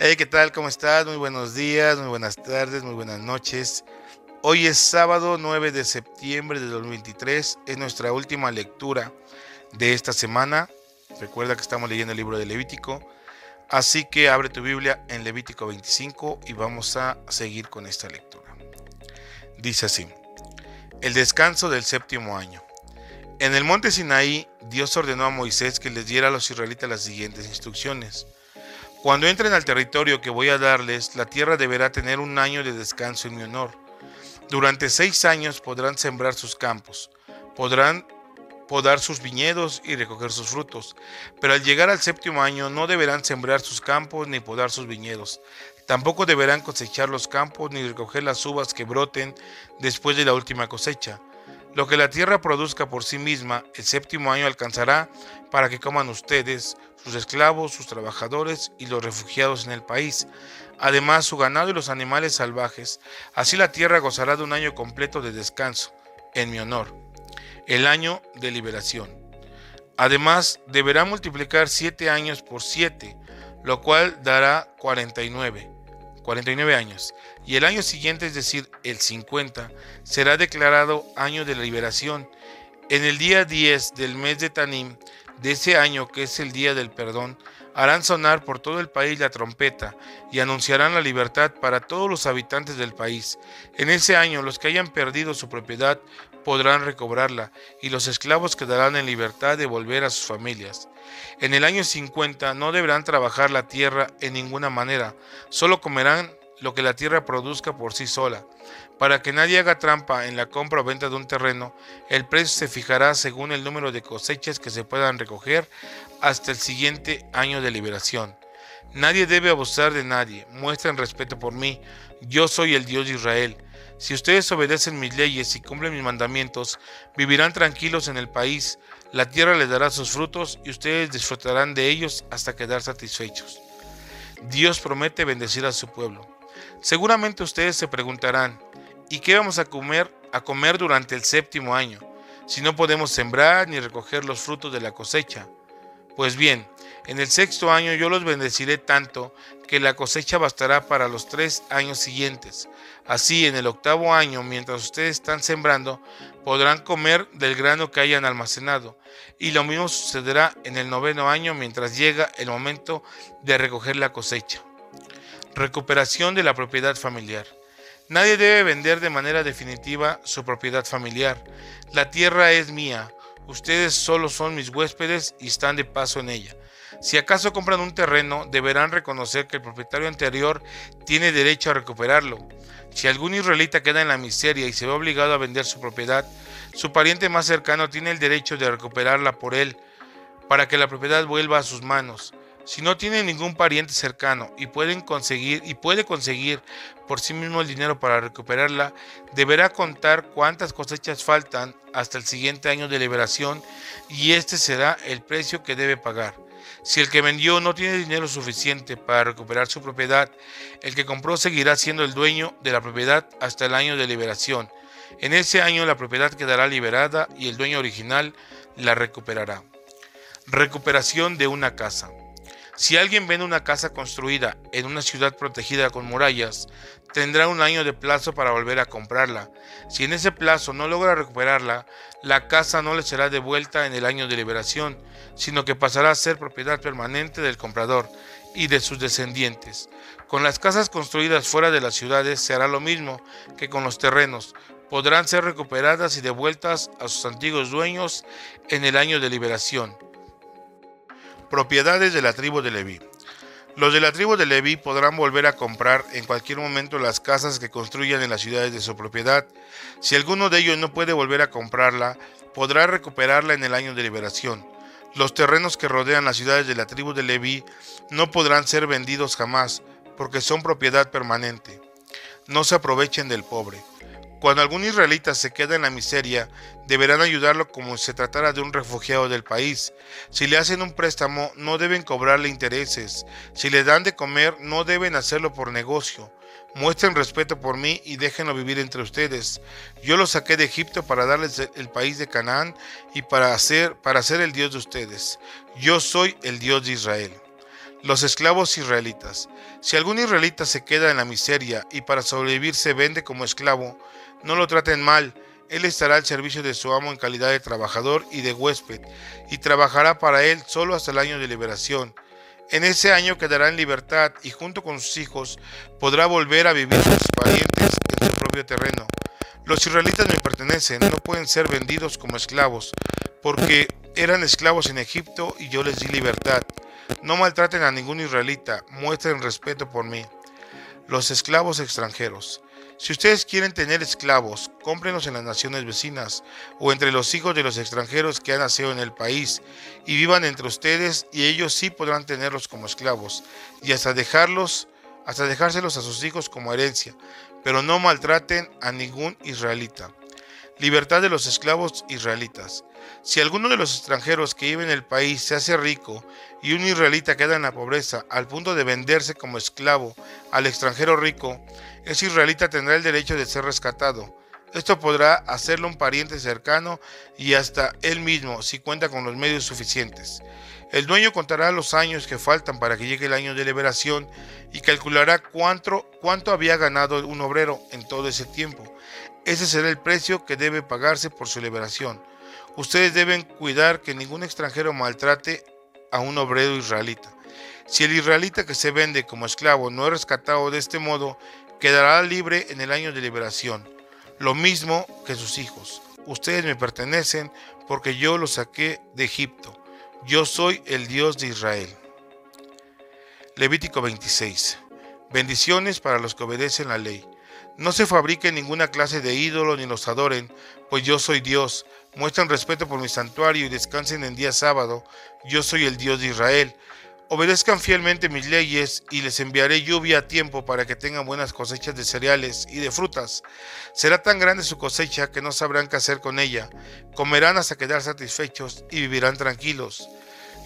Hey, ¿qué tal? ¿Cómo estás? Muy buenos días, muy buenas tardes, muy buenas noches. Hoy es sábado 9 de septiembre de 2023. Es nuestra última lectura de esta semana. Recuerda que estamos leyendo el libro de Levítico. Así que abre tu Biblia en Levítico 25 y vamos a seguir con esta lectura. Dice así. El descanso del séptimo año. En el monte Sinaí, Dios ordenó a Moisés que les diera a los israelitas las siguientes instrucciones. Cuando entren al territorio que voy a darles, la tierra deberá tener un año de descanso en mi honor. Durante seis años podrán sembrar sus campos, podrán podar sus viñedos y recoger sus frutos, pero al llegar al séptimo año no deberán sembrar sus campos ni podar sus viñedos. Tampoco deberán cosechar los campos ni recoger las uvas que broten después de la última cosecha. Lo que la tierra produzca por sí misma, el séptimo año alcanzará para que coman ustedes, sus esclavos, sus trabajadores y los refugiados en el país, además su ganado y los animales salvajes. Así la tierra gozará de un año completo de descanso, en mi honor, el año de liberación. Además, deberá multiplicar siete años por siete, lo cual dará 49. 49 años, y el año siguiente, es decir, el 50, será declarado año de la liberación. En el día 10 del mes de Tanim de ese año, que es el día del perdón, harán sonar por todo el país la trompeta y anunciarán la libertad para todos los habitantes del país. En ese año los que hayan perdido su propiedad podrán recobrarla y los esclavos quedarán en libertad de volver a sus familias. En el año 50 no deberán trabajar la tierra en ninguna manera, solo comerán lo que la tierra produzca por sí sola. Para que nadie haga trampa en la compra o venta de un terreno, el precio se fijará según el número de cosechas que se puedan recoger hasta el siguiente año de liberación. Nadie debe abusar de nadie, muestren respeto por mí, yo soy el Dios de Israel. Si ustedes obedecen mis leyes y cumplen mis mandamientos, vivirán tranquilos en el país, la tierra les dará sus frutos y ustedes disfrutarán de ellos hasta quedar satisfechos. Dios promete bendecir a su pueblo. Seguramente ustedes se preguntarán, ¿y qué vamos a comer, a comer durante el séptimo año, si no podemos sembrar ni recoger los frutos de la cosecha? Pues bien, en el sexto año yo los bendeciré tanto que la cosecha bastará para los tres años siguientes. Así, en el octavo año, mientras ustedes están sembrando, podrán comer del grano que hayan almacenado. Y lo mismo sucederá en el noveno año mientras llega el momento de recoger la cosecha. Recuperación de la propiedad familiar. Nadie debe vender de manera definitiva su propiedad familiar. La tierra es mía. Ustedes solo son mis huéspedes y están de paso en ella. Si acaso compran un terreno, deberán reconocer que el propietario anterior tiene derecho a recuperarlo. Si algún israelita queda en la miseria y se ve obligado a vender su propiedad, su pariente más cercano tiene el derecho de recuperarla por él, para que la propiedad vuelva a sus manos. Si no tiene ningún pariente cercano y y puede conseguir por sí mismo el dinero para recuperarla, deberá contar cuántas cosechas faltan hasta el siguiente año de liberación y este será el precio que debe pagar. Si el que vendió no tiene dinero suficiente para recuperar su propiedad, el que compró seguirá siendo el dueño de la propiedad hasta el año de liberación. En ese año la propiedad quedará liberada y el dueño original la recuperará. Recuperación de una casa. Si alguien vende una casa construida en una ciudad protegida con murallas, tendrá un año de plazo para volver a comprarla. Si en ese plazo no logra recuperarla, la casa no le será devuelta en el año de liberación, sino que pasará a ser propiedad permanente del comprador y de sus descendientes. Con las casas construidas fuera de las ciudades se hará lo mismo que con los terrenos. Podrán ser recuperadas y devueltas a sus antiguos dueños en el año de liberación. Propiedades de la tribu de Leví. Los de la tribu de Leví podrán volver a comprar en cualquier momento las casas que construyan en las ciudades de su propiedad. Si alguno de ellos no puede volver a comprarla, podrá recuperarla en el año de liberación. Los terrenos que rodean las ciudades de la tribu de Leví no podrán ser vendidos jamás, porque son propiedad permanente. No se aprovechen del pobre. Cuando algún israelita se queda en la miseria, deberán ayudarlo como si se tratara de un refugiado del país. Si le hacen un préstamo, no deben cobrarle intereses. Si le dan de comer, no deben hacerlo por negocio. Muestren respeto por mí y déjenlo vivir entre ustedes. Yo los saqué de Egipto para darles el país de Canaán y para hacer, para ser el Dios de ustedes. Yo soy el Dios de Israel. Los esclavos israelitas. Si algún israelita se queda en la miseria y para sobrevivir se vende como esclavo, no lo traten mal. Él estará al servicio de su amo en calidad de trabajador y de huésped, y trabajará para él solo hasta el año de liberación. En ese año quedará en libertad y junto con sus hijos podrá volver a vivir con sus parientes en su propio terreno. Los israelitas me pertenecen, no pueden ser vendidos como esclavos, porque eran esclavos en Egipto y yo les di libertad. No maltraten a ningún israelita, muestren respeto por mí. Los esclavos extranjeros. Si ustedes quieren tener esclavos, cómprenlos en las naciones vecinas o entre los hijos de los extranjeros que han nacido en el país y vivan entre ustedes y ellos sí podrán tenerlos como esclavos y hasta dejarlos, hasta dejárselos a sus hijos como herencia, pero no maltraten a ningún israelita. Libertad de los esclavos israelitas. Si alguno de los extranjeros que vive en el país se hace rico y un israelita queda en la pobreza al punto de venderse como esclavo al extranjero rico, ese israelita tendrá el derecho de ser rescatado. Esto podrá hacerlo un pariente cercano y hasta él mismo si cuenta con los medios suficientes. El dueño contará los años que faltan para que llegue el año de liberación y calculará cuánto, cuánto había ganado un obrero en todo ese tiempo. Ese será el precio que debe pagarse por su liberación. Ustedes deben cuidar que ningún extranjero maltrate a un obrero israelita. Si el israelita que se vende como esclavo no es rescatado de este modo, quedará libre en el año de liberación, lo mismo que sus hijos. Ustedes me pertenecen porque yo los saqué de Egipto. Yo soy el Dios de Israel. Levítico 26. Bendiciones para los que obedecen la ley. No se fabrique ninguna clase de ídolo ni los adoren, pues yo soy Dios. Muestren respeto por mi santuario y descansen en día sábado. Yo soy el Dios de Israel. Obedezcan fielmente mis leyes y les enviaré lluvia a tiempo para que tengan buenas cosechas de cereales y de frutas. Será tan grande su cosecha que no sabrán qué hacer con ella. Comerán hasta quedar satisfechos y vivirán tranquilos.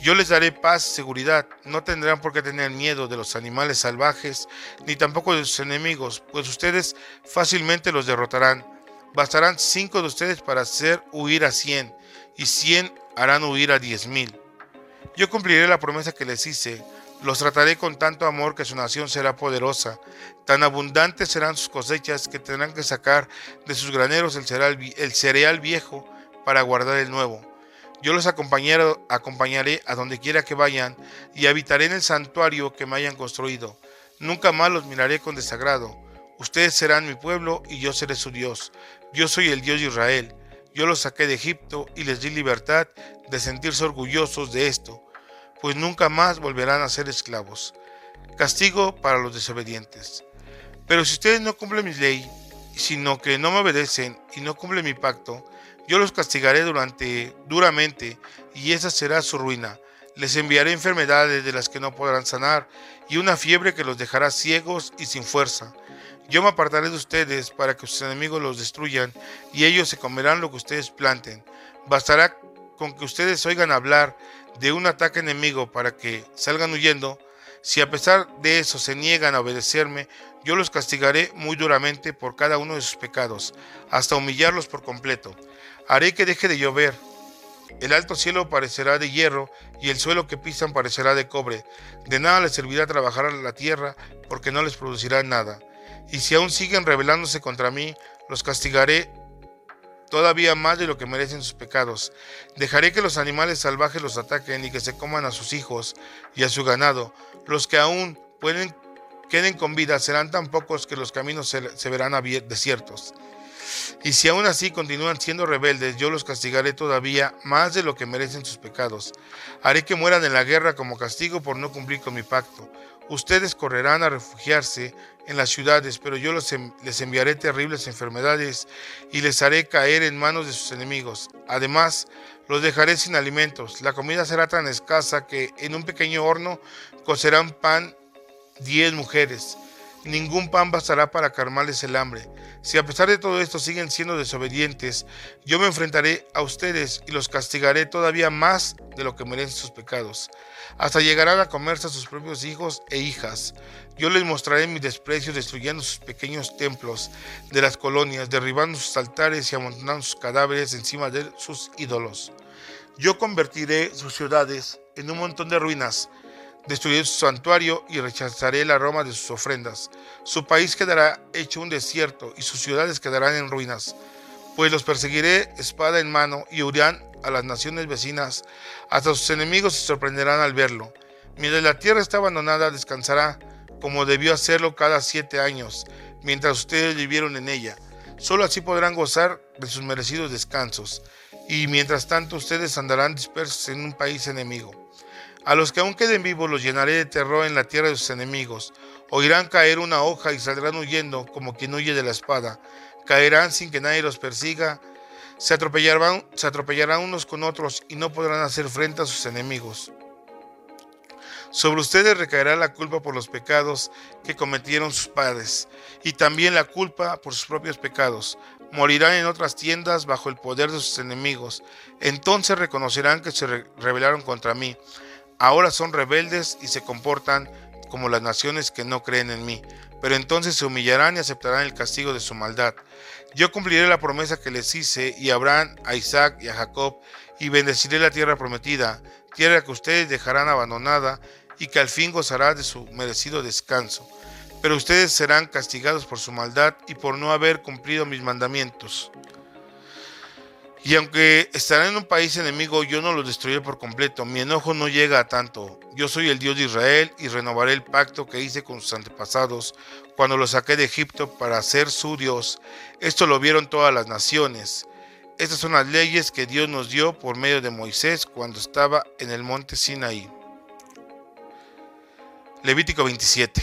Yo les daré paz, seguridad. No tendrán por qué tener miedo de los animales salvajes, ni tampoco de sus enemigos, pues ustedes fácilmente los derrotarán. Bastarán cinco de ustedes para hacer huir a cien, y cien harán huir a diez mil. Yo cumpliré la promesa que les hice, los trataré con tanto amor que su nación será poderosa. Tan abundantes serán sus cosechas que tendrán que sacar de sus graneros el cereal, el cereal viejo para guardar el nuevo. Yo los acompañaré, acompañaré a donde quiera que vayan y habitaré en el santuario que me hayan construido. Nunca más los miraré con desagrado. Ustedes serán mi pueblo y yo seré su Dios. Yo soy el Dios de Israel. Yo los saqué de Egipto y les di libertad de sentirse orgullosos de esto, pues nunca más volverán a ser esclavos. Castigo para los desobedientes. Pero si ustedes no cumplen mi ley, sino que no me obedecen y no cumplen mi pacto, yo los castigaré durante, duramente y esa será su ruina. Les enviaré enfermedades de las que no podrán sanar y una fiebre que los dejará ciegos y sin fuerza. Yo me apartaré de ustedes para que sus enemigos los destruyan y ellos se comerán lo que ustedes planten. Bastará con que ustedes oigan hablar de un ataque enemigo para que salgan huyendo. Si a pesar de eso se niegan a obedecerme, yo los castigaré muy duramente por cada uno de sus pecados, hasta humillarlos por completo. Haré que deje de llover. El alto cielo parecerá de hierro y el suelo que pisan parecerá de cobre. De nada les servirá trabajar la tierra porque no les producirá nada y si aún siguen rebelándose contra mí, los castigaré todavía más de lo que merecen sus pecados. Dejaré que los animales salvajes los ataquen y que se coman a sus hijos y a su ganado. Los que aún pueden queden con vida serán tan pocos que los caminos se, se verán desiertos. Y si aún así continúan siendo rebeldes, yo los castigaré todavía más de lo que merecen sus pecados. Haré que mueran en la guerra como castigo por no cumplir con mi pacto. Ustedes correrán a refugiarse en las ciudades, pero yo les enviaré terribles enfermedades y les haré caer en manos de sus enemigos. Además, los dejaré sin alimentos. La comida será tan escasa que en un pequeño horno cocerán pan diez mujeres. Ningún pan bastará para calmarles el hambre. Si a pesar de todo esto siguen siendo desobedientes, yo me enfrentaré a ustedes y los castigaré todavía más de lo que merecen sus pecados. Hasta llegarán a comerse a sus propios hijos e hijas. Yo les mostraré mi desprecio destruyendo sus pequeños templos de las colonias, derribando sus altares y amontonando sus cadáveres encima de sus ídolos. Yo convertiré sus ciudades en un montón de ruinas Destruiré su santuario y rechazaré el aroma de sus ofrendas. Su país quedará hecho un desierto y sus ciudades quedarán en ruinas. Pues los perseguiré espada en mano y huirán a las naciones vecinas. Hasta sus enemigos se sorprenderán al verlo. Mientras la tierra está abandonada, descansará como debió hacerlo cada siete años, mientras ustedes vivieron en ella. Solo así podrán gozar de sus merecidos descansos. Y mientras tanto ustedes andarán dispersos en un país enemigo. A los que aún queden vivos los llenaré de terror en la tierra de sus enemigos. Oirán caer una hoja y saldrán huyendo como quien huye de la espada. Caerán sin que nadie los persiga. Se atropellarán, se atropellarán unos con otros y no podrán hacer frente a sus enemigos. Sobre ustedes recaerá la culpa por los pecados que cometieron sus padres, y también la culpa por sus propios pecados. Morirán en otras tiendas bajo el poder de sus enemigos. Entonces reconocerán que se rebelaron contra mí Ahora son rebeldes y se comportan como las naciones que no creen en mí, pero entonces se humillarán y aceptarán el castigo de su maldad. Yo cumpliré la promesa que les hice y a Abraham, a Isaac y a Jacob, y bendeciré la tierra prometida, tierra que ustedes dejarán abandonada y que al fin gozará de su merecido descanso. Pero ustedes serán castigados por su maldad y por no haber cumplido mis mandamientos. Y aunque estarán en un país enemigo, yo no los destruiré por completo. Mi enojo no llega a tanto. Yo soy el Dios de Israel y renovaré el pacto que hice con sus antepasados cuando los saqué de Egipto para ser su Dios. Esto lo vieron todas las naciones. Estas son las leyes que Dios nos dio por medio de Moisés cuando estaba en el monte Sinaí. Levítico 27.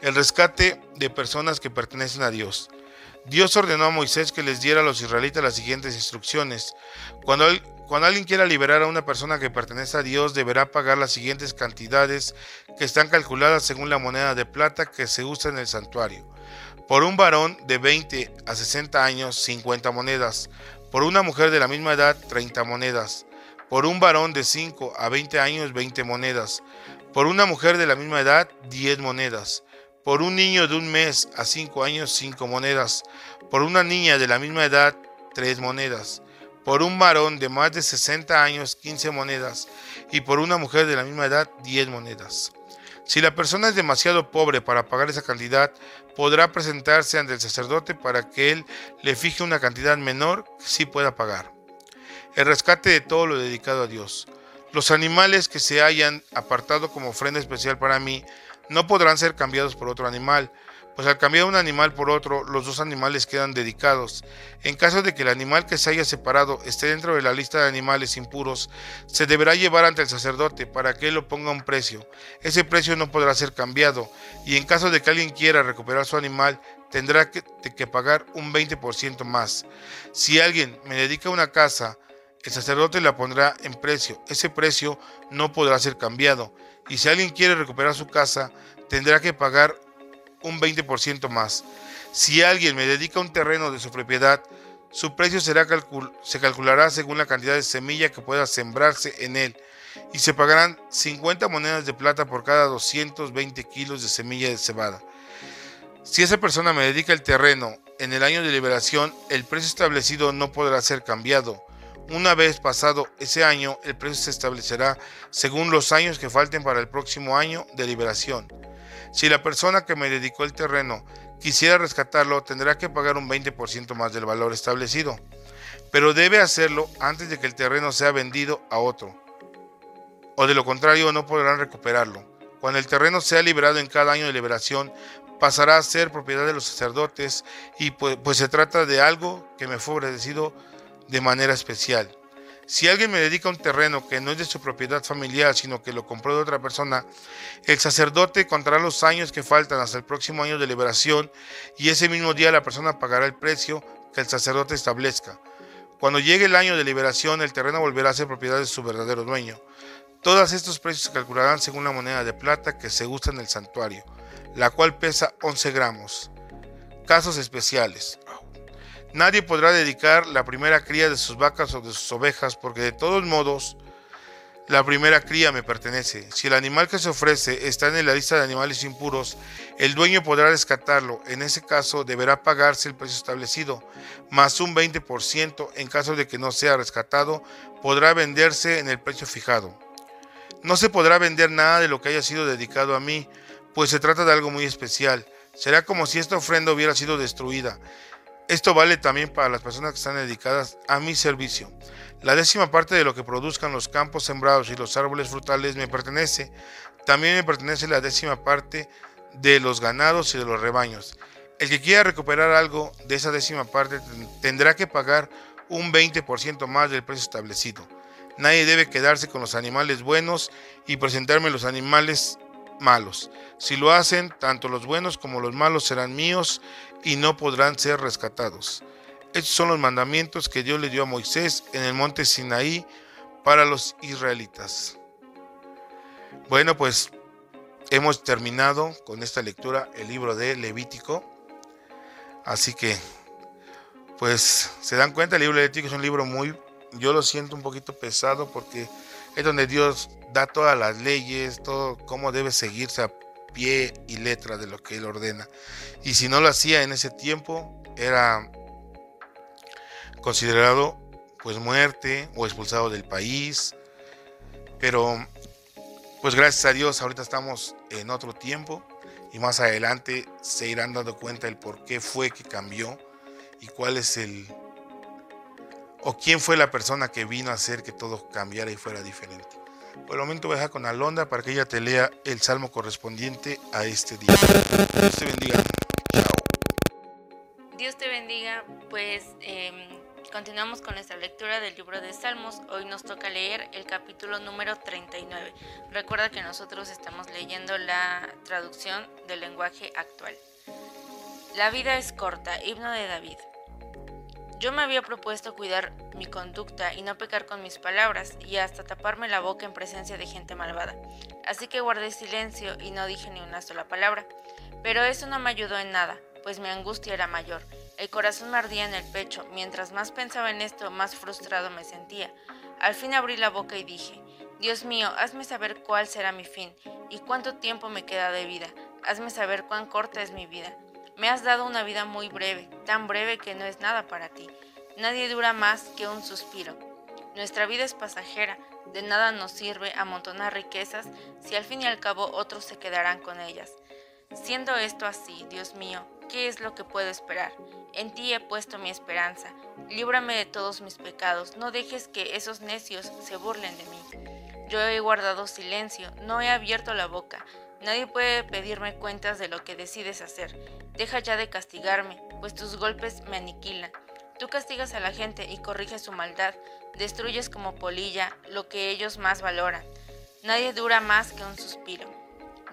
El rescate de personas que pertenecen a Dios. Dios ordenó a Moisés que les diera a los israelitas las siguientes instrucciones. Cuando, alguien quiera liberar a una persona que pertenece a Dios, deberá pagar las siguientes cantidades que están calculadas según la moneda de plata que se usa en el santuario. Por un varón de 20 a 60 años, 50 monedas. Por una mujer de la misma edad, 30 monedas. Por un varón de 5 a 20 años, 20 monedas. Por una mujer de la misma edad, 10 monedas por un niño de un mes a cinco años, cinco monedas. Por una niña de la misma edad, tres monedas. Por un varón de más de 60 años, 15 monedas. Y por una mujer de la misma edad, 10 monedas. Si la persona es demasiado pobre para pagar esa cantidad, podrá presentarse ante el sacerdote para que él le fije una cantidad menor que sí pueda pagar. El rescate de todo lo dedicado a Dios. Los animales que se hayan apartado como ofrenda especial para mí no podrán ser cambiados por otro animal, pues al cambiar un animal por otro, los dos animales quedan dedicados. En caso de que el animal que se haya separado esté dentro de la lista de animales impuros, se deberá llevar ante el sacerdote para que él lo ponga un precio. Ese precio no podrá ser cambiado, y en caso de que alguien quiera recuperar su animal, tendrá que, que pagar un 20% más. Si alguien me dedica una casa, el sacerdote la pondrá en precio. Ese precio no podrá ser cambiado y si alguien quiere recuperar su casa, tendrá que pagar un 20% más. Si alguien me dedica un terreno de su propiedad, su precio será se calculará según la cantidad de semilla que pueda sembrarse en él y se pagarán 50 monedas de plata por cada 220 kilos de semilla de cebada. Si esa persona me dedica el terreno en el año de liberación, el precio establecido no podrá ser cambiado una vez pasado ese año, el precio se establecerá según los años que falten para el próximo año de liberación. Si la persona que me dedicó el terreno quisiera rescatarlo, tendrá que pagar un 20% más del valor establecido, pero debe hacerlo antes de que el terreno sea vendido a otro, o de lo contrario no podrán recuperarlo. Cuando el terreno sea liberado en cada año de liberación, pasará a ser propiedad de los sacerdotes y pues, pues se trata de algo que me fue ofrecido de manera especial. Si alguien me dedica un terreno que no es de su propiedad familiar, sino que lo compró de otra persona, el sacerdote contará los años que faltan hasta el próximo año de liberación y ese mismo día la persona pagará el precio que el sacerdote establezca. Cuando llegue el año de liberación, el terreno volverá a ser propiedad de su verdadero dueño. Todos estos precios se calcularán según la moneda de plata que se usa en el santuario, la cual pesa 11 gramos. Casos especiales. Nadie podrá dedicar la primera cría de sus vacas o de sus ovejas porque de todos modos la primera cría me pertenece. Si el animal que se ofrece está en la lista de animales impuros, el dueño podrá rescatarlo. En ese caso deberá pagarse el precio establecido, más un 20% en caso de que no sea rescatado, podrá venderse en el precio fijado. No se podrá vender nada de lo que haya sido dedicado a mí, pues se trata de algo muy especial. Será como si esta ofrenda hubiera sido destruida. Esto vale también para las personas que están dedicadas a mi servicio. La décima parte de lo que produzcan los campos sembrados y los árboles frutales me pertenece. También me pertenece la décima parte de los ganados y de los rebaños. El que quiera recuperar algo de esa décima parte tendrá que pagar un 20% más del precio establecido. Nadie debe quedarse con los animales buenos y presentarme los animales malos. Si lo hacen, tanto los buenos como los malos serán míos y no podrán ser rescatados. Estos son los mandamientos que Dios le dio a Moisés en el monte Sinaí para los israelitas. Bueno, pues hemos terminado con esta lectura el libro de Levítico. Así que, pues se dan cuenta, el libro de Levítico es un libro muy, yo lo siento un poquito pesado porque es donde Dios da todas las leyes, todo cómo debe seguirse a pie y letra de lo que Él ordena. Y si no lo hacía en ese tiempo, era considerado pues muerte o expulsado del país. Pero pues gracias a Dios ahorita estamos en otro tiempo y más adelante se irán dando cuenta del por qué fue que cambió y cuál es el o quién fue la persona que vino a hacer que todo cambiara y fuera diferente. Por el momento voy a dejar con Alonda para que ella te lea el salmo correspondiente a este día. Dios te bendiga. Chao. Dios te bendiga. Pues em, continuamos con nuestra lectura del libro de Salmos. Hoy nos toca leer el capítulo número 39. Recuerda que nosotros estamos leyendo la traducción del lenguaje actual. La vida es corta, himno de David. Yo me había propuesto cuidar mi conducta y no pecar con mis palabras y hasta taparme la boca en presencia de gente malvada. Así que guardé silencio y no dije ni una sola palabra. Pero eso no me ayudó en nada, pues mi angustia era mayor. El corazón me ardía en el pecho. Mientras más pensaba en esto, más frustrado me sentía. Al fin abrí la boca y dije, Dios mío, hazme saber cuál será mi fin y cuánto tiempo me queda de vida. Hazme saber cuán corta es mi vida. Me has dado una vida muy breve, tan breve que no es nada para ti. Nadie dura más que un suspiro. Nuestra vida es pasajera, de nada nos sirve amontonar riquezas si al fin y al cabo otros se quedarán con ellas. Siendo esto así, Dios mío, ¿qué es lo que puedo esperar? En ti he puesto mi esperanza. Líbrame de todos mis pecados, no dejes que esos necios se burlen de mí. Yo he guardado silencio, no he abierto la boca. Nadie puede pedirme cuentas de lo que decides hacer. Deja ya de castigarme, pues tus golpes me aniquilan. Tú castigas a la gente y corriges su maldad, destruyes como polilla lo que ellos más valoran. Nadie dura más que un suspiro.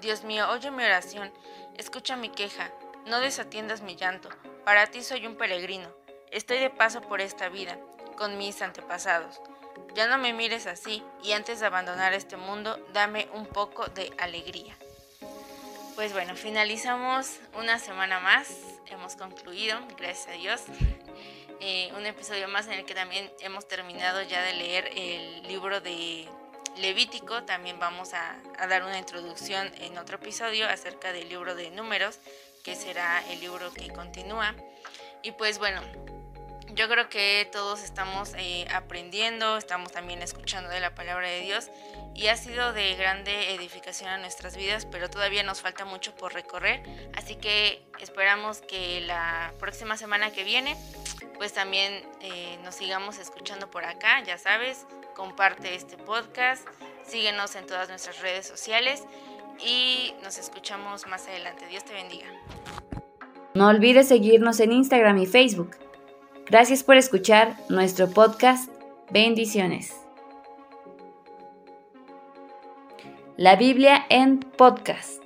Dios mío, oye mi oración, escucha mi queja, no desatiendas mi llanto. Para ti soy un peregrino, estoy de paso por esta vida, con mis antepasados. Ya no me mires así y antes de abandonar este mundo, dame un poco de alegría. Pues bueno, finalizamos una semana más, hemos concluido, gracias a Dios, eh, un episodio más en el que también hemos terminado ya de leer el libro de Levítico, también vamos a, a dar una introducción en otro episodio acerca del libro de números, que será el libro que continúa. Y pues bueno, yo creo que todos estamos eh, aprendiendo, estamos también escuchando de la palabra de Dios y ha sido de grande edificación a nuestras vidas, pero todavía nos falta mucho por recorrer, así que esperamos que la próxima semana que viene pues también eh, nos sigamos escuchando por acá, ya sabes, comparte este podcast, síguenos en todas nuestras redes sociales y nos escuchamos más adelante. Dios te bendiga. No olvides seguirnos en Instagram y Facebook. Gracias por escuchar nuestro podcast Bendiciones. La Biblia en podcast.